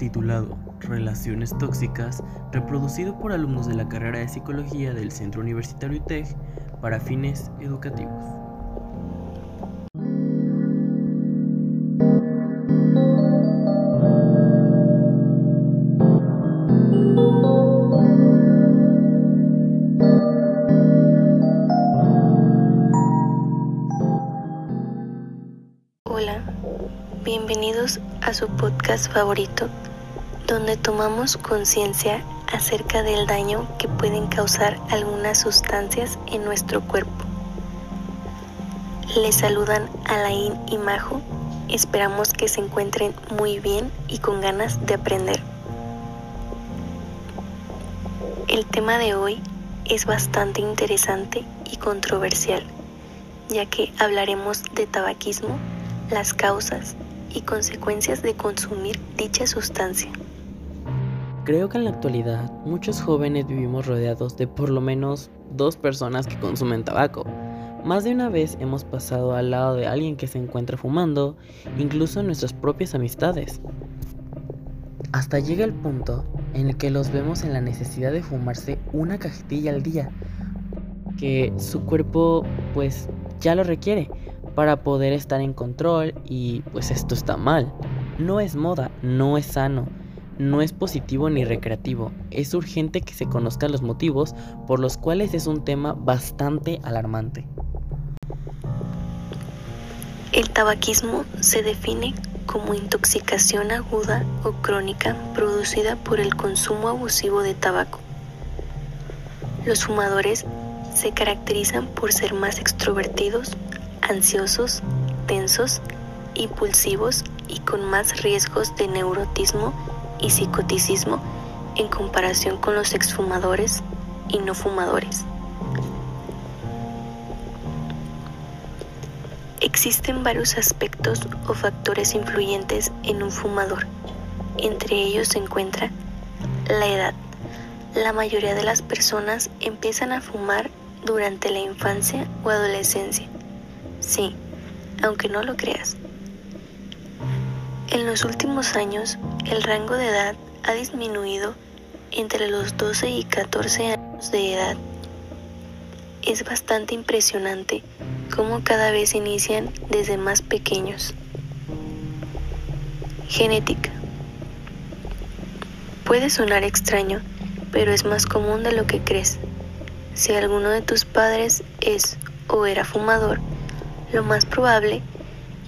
titulado Relaciones Tóxicas, reproducido por alumnos de la carrera de Psicología del Centro Universitario UTEG para fines educativos. Hola, bienvenidos a su podcast favorito, donde tomamos conciencia acerca del daño que pueden causar algunas sustancias en nuestro cuerpo. Les saludan Alain y Majo, esperamos que se encuentren muy bien y con ganas de aprender. El tema de hoy es bastante interesante y controversial, ya que hablaremos de tabaquismo las causas y consecuencias de consumir dicha sustancia. Creo que en la actualidad muchos jóvenes vivimos rodeados de por lo menos dos personas que consumen tabaco. Más de una vez hemos pasado al lado de alguien que se encuentra fumando, incluso en nuestras propias amistades. Hasta llega el punto en el que los vemos en la necesidad de fumarse una cajetilla al día, que su cuerpo pues ya lo requiere para poder estar en control y pues esto está mal. No es moda, no es sano, no es positivo ni recreativo. Es urgente que se conozcan los motivos por los cuales es un tema bastante alarmante. El tabaquismo se define como intoxicación aguda o crónica producida por el consumo abusivo de tabaco. Los fumadores se caracterizan por ser más extrovertidos, ansiosos, tensos, impulsivos y con más riesgos de neurotismo y psicoticismo en comparación con los exfumadores y no fumadores. Existen varios aspectos o factores influyentes en un fumador. Entre ellos se encuentra la edad. La mayoría de las personas empiezan a fumar durante la infancia o adolescencia Sí, aunque no lo creas. En los últimos años, el rango de edad ha disminuido entre los 12 y 14 años de edad. Es bastante impresionante cómo cada vez inician desde más pequeños. Genética. Puede sonar extraño, pero es más común de lo que crees. Si alguno de tus padres es o era fumador, lo más probable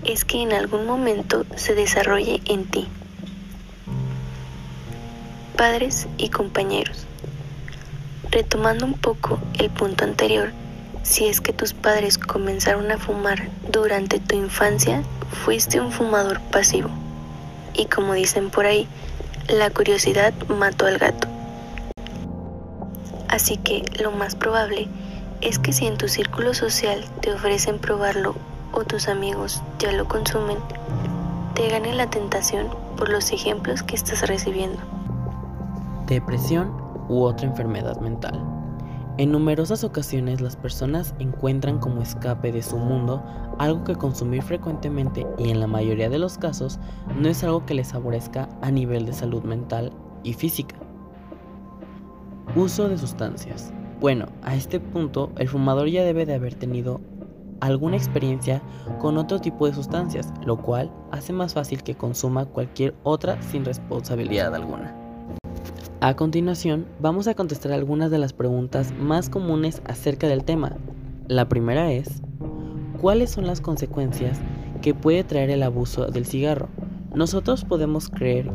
es que en algún momento se desarrolle en ti. Padres y compañeros. Retomando un poco el punto anterior, si es que tus padres comenzaron a fumar durante tu infancia, fuiste un fumador pasivo. Y como dicen por ahí, la curiosidad mató al gato. Así que lo más probable es que si en tu círculo social te ofrecen probarlo o tus amigos ya lo consumen, te gane la tentación por los ejemplos que estás recibiendo. Depresión u otra enfermedad mental. En numerosas ocasiones las personas encuentran como escape de su mundo algo que consumir frecuentemente y en la mayoría de los casos no es algo que les favorezca a nivel de salud mental y física. Uso de sustancias. Bueno, a este punto el fumador ya debe de haber tenido alguna experiencia con otro tipo de sustancias, lo cual hace más fácil que consuma cualquier otra sin responsabilidad alguna. A continuación, vamos a contestar algunas de las preguntas más comunes acerca del tema. La primera es, ¿cuáles son las consecuencias que puede traer el abuso del cigarro? Nosotros podemos creer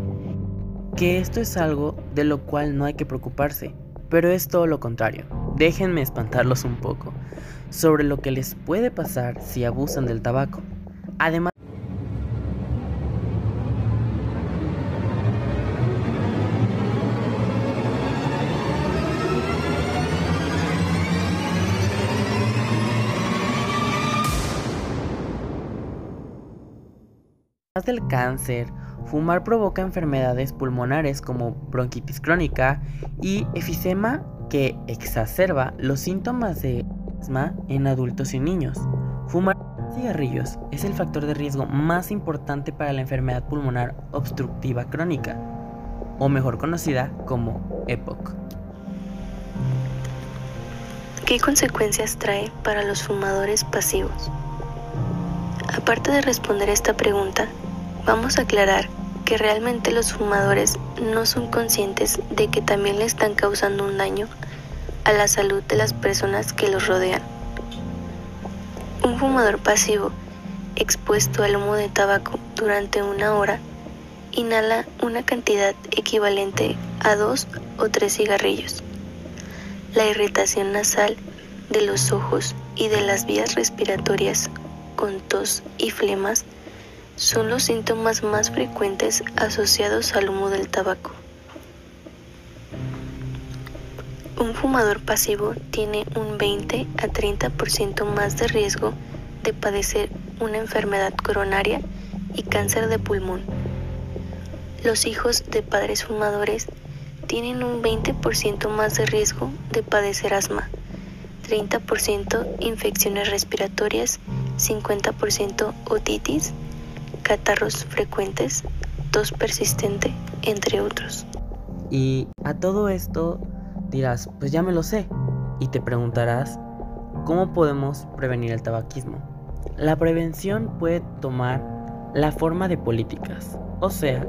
que esto es algo de lo cual no hay que preocuparse, pero es todo lo contrario. Déjenme espantarlos un poco sobre lo que les puede pasar si abusan del tabaco. Además, del cáncer, fumar provoca enfermedades pulmonares como bronquitis crónica y efisema que exacerba los síntomas de asma en adultos y niños. Fumar Cigarrillos es el factor de riesgo más importante para la enfermedad pulmonar obstructiva crónica, o mejor conocida como EPOC. ¿Qué consecuencias trae para los fumadores pasivos? Aparte de responder esta pregunta, vamos a aclarar que realmente los fumadores no son conscientes de que también le están causando un daño a la salud de las personas que los rodean. Un fumador pasivo expuesto al humo de tabaco durante una hora inhala una cantidad equivalente a dos o tres cigarrillos. La irritación nasal de los ojos y de las vías respiratorias con tos y flemas son los síntomas más frecuentes asociados al humo del tabaco. Un fumador pasivo tiene un 20 a 30% más de riesgo de padecer una enfermedad coronaria y cáncer de pulmón. Los hijos de padres fumadores tienen un 20% más de riesgo de padecer asma, 30% infecciones respiratorias, 50% otitis, catarros frecuentes, tos persistente, entre otros. Y a todo esto dirás, pues ya me lo sé. Y te preguntarás, ¿cómo podemos prevenir el tabaquismo? La prevención puede tomar la forma de políticas, o sea,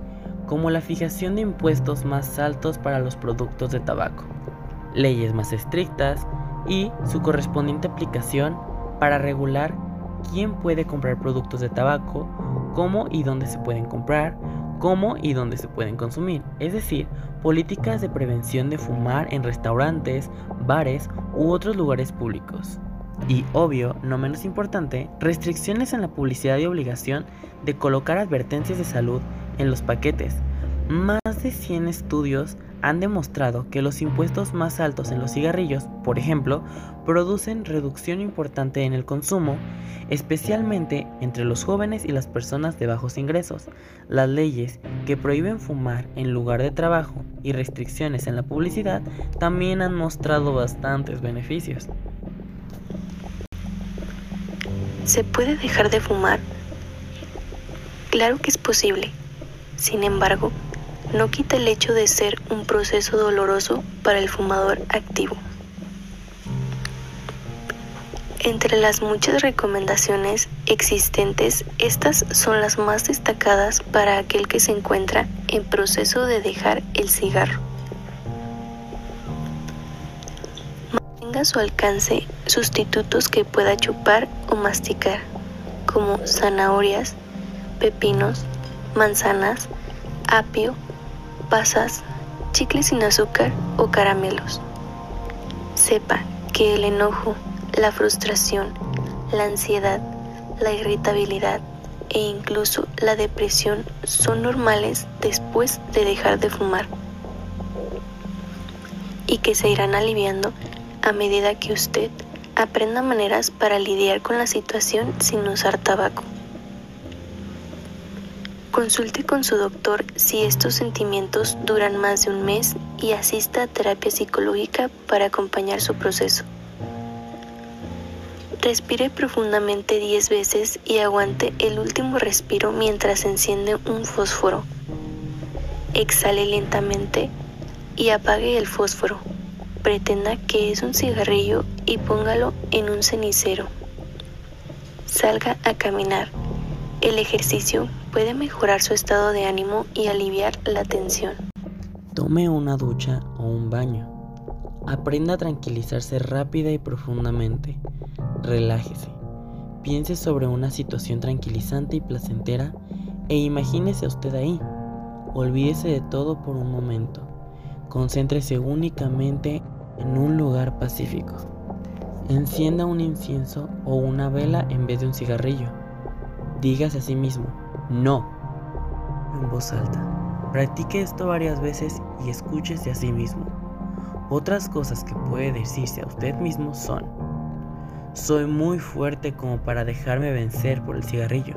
como la fijación de impuestos más altos para los productos de tabaco, leyes más estrictas y su correspondiente aplicación para regular quién puede comprar productos de tabaco, cómo y dónde se pueden comprar, cómo y dónde se pueden consumir, es decir, políticas de prevención de fumar en restaurantes, bares u otros lugares públicos. Y obvio, no menos importante, restricciones en la publicidad y obligación de colocar advertencias de salud en los paquetes. Más de 100 estudios han demostrado que los impuestos más altos en los cigarrillos, por ejemplo, producen reducción importante en el consumo, especialmente entre los jóvenes y las personas de bajos ingresos. Las leyes que prohíben fumar en lugar de trabajo y restricciones en la publicidad también han mostrado bastantes beneficios. ¿Se puede dejar de fumar? Claro que es posible. Sin embargo, no quita el hecho de ser un proceso doloroso para el fumador activo. Entre las muchas recomendaciones existentes, estas son las más destacadas para aquel que se encuentra en proceso de dejar el cigarro. Mantenga a su alcance sustitutos que pueda chupar o masticar, como zanahorias, pepinos, manzanas, apio, pasas, chicles sin azúcar o caramelos. Sepa que el enojo, la frustración, la ansiedad, la irritabilidad e incluso la depresión son normales después de dejar de fumar y que se irán aliviando a medida que usted aprenda maneras para lidiar con la situación sin usar tabaco. Consulte con su doctor si estos sentimientos duran más de un mes y asista a terapia psicológica para acompañar su proceso. Respire profundamente 10 veces y aguante el último respiro mientras enciende un fósforo. Exhale lentamente y apague el fósforo. Pretenda que es un cigarrillo y póngalo en un cenicero. Salga a caminar. El ejercicio puede mejorar su estado de ánimo y aliviar la tensión. Tome una ducha o un baño. Aprenda a tranquilizarse rápida y profundamente. Relájese. Piense sobre una situación tranquilizante y placentera e imagínese a usted ahí. Olvídese de todo por un momento. Concéntrese únicamente en un lugar pacífico. Encienda un incienso o una vela en vez de un cigarrillo. Dígase a sí mismo, no, en voz alta. Practique esto varias veces y escúchese a sí mismo. Otras cosas que puede decirse a usted mismo son, soy muy fuerte como para dejarme vencer por el cigarrillo.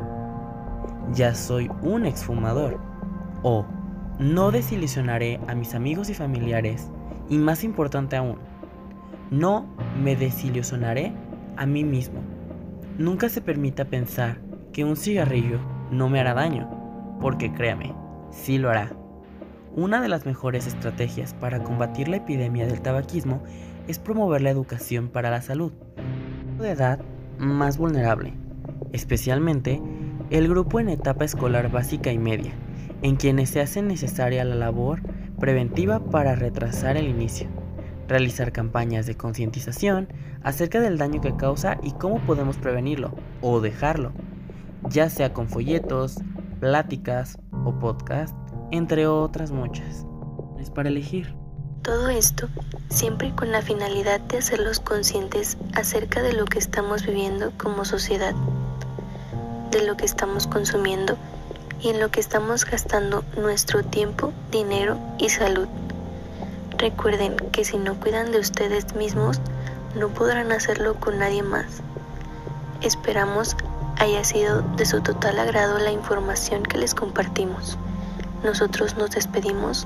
Ya soy un exfumador. O no desilusionaré a mis amigos y familiares. Y más importante aún, no me desilusionaré a mí mismo. Nunca se permita pensar que un cigarrillo no me hará daño, porque créame, sí lo hará. Una de las mejores estrategias para combatir la epidemia del tabaquismo es promover la educación para la salud. De edad más vulnerable, especialmente el grupo en etapa escolar básica y media, en quienes se hace necesaria la labor preventiva para retrasar el inicio, realizar campañas de concientización acerca del daño que causa y cómo podemos prevenirlo o dejarlo, ya sea con folletos, pláticas o podcast, entre otras muchas. Es para elegir. Todo esto siempre con la finalidad de hacerlos conscientes acerca de lo que estamos viviendo como sociedad, de lo que estamos consumiendo y en lo que estamos gastando nuestro tiempo, dinero y salud. Recuerden que si no cuidan de ustedes mismos, no podrán hacerlo con nadie más. Esperamos haya sido de su total agrado la información que les compartimos. Nosotros nos despedimos,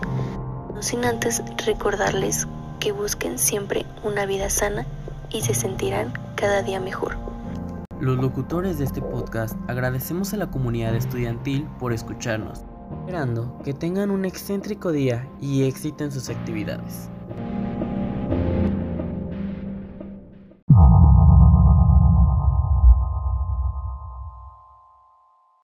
no sin antes recordarles que busquen siempre una vida sana y se sentirán cada día mejor. Los locutores de este podcast agradecemos a la comunidad estudiantil por escucharnos, esperando que tengan un excéntrico día y éxito en sus actividades.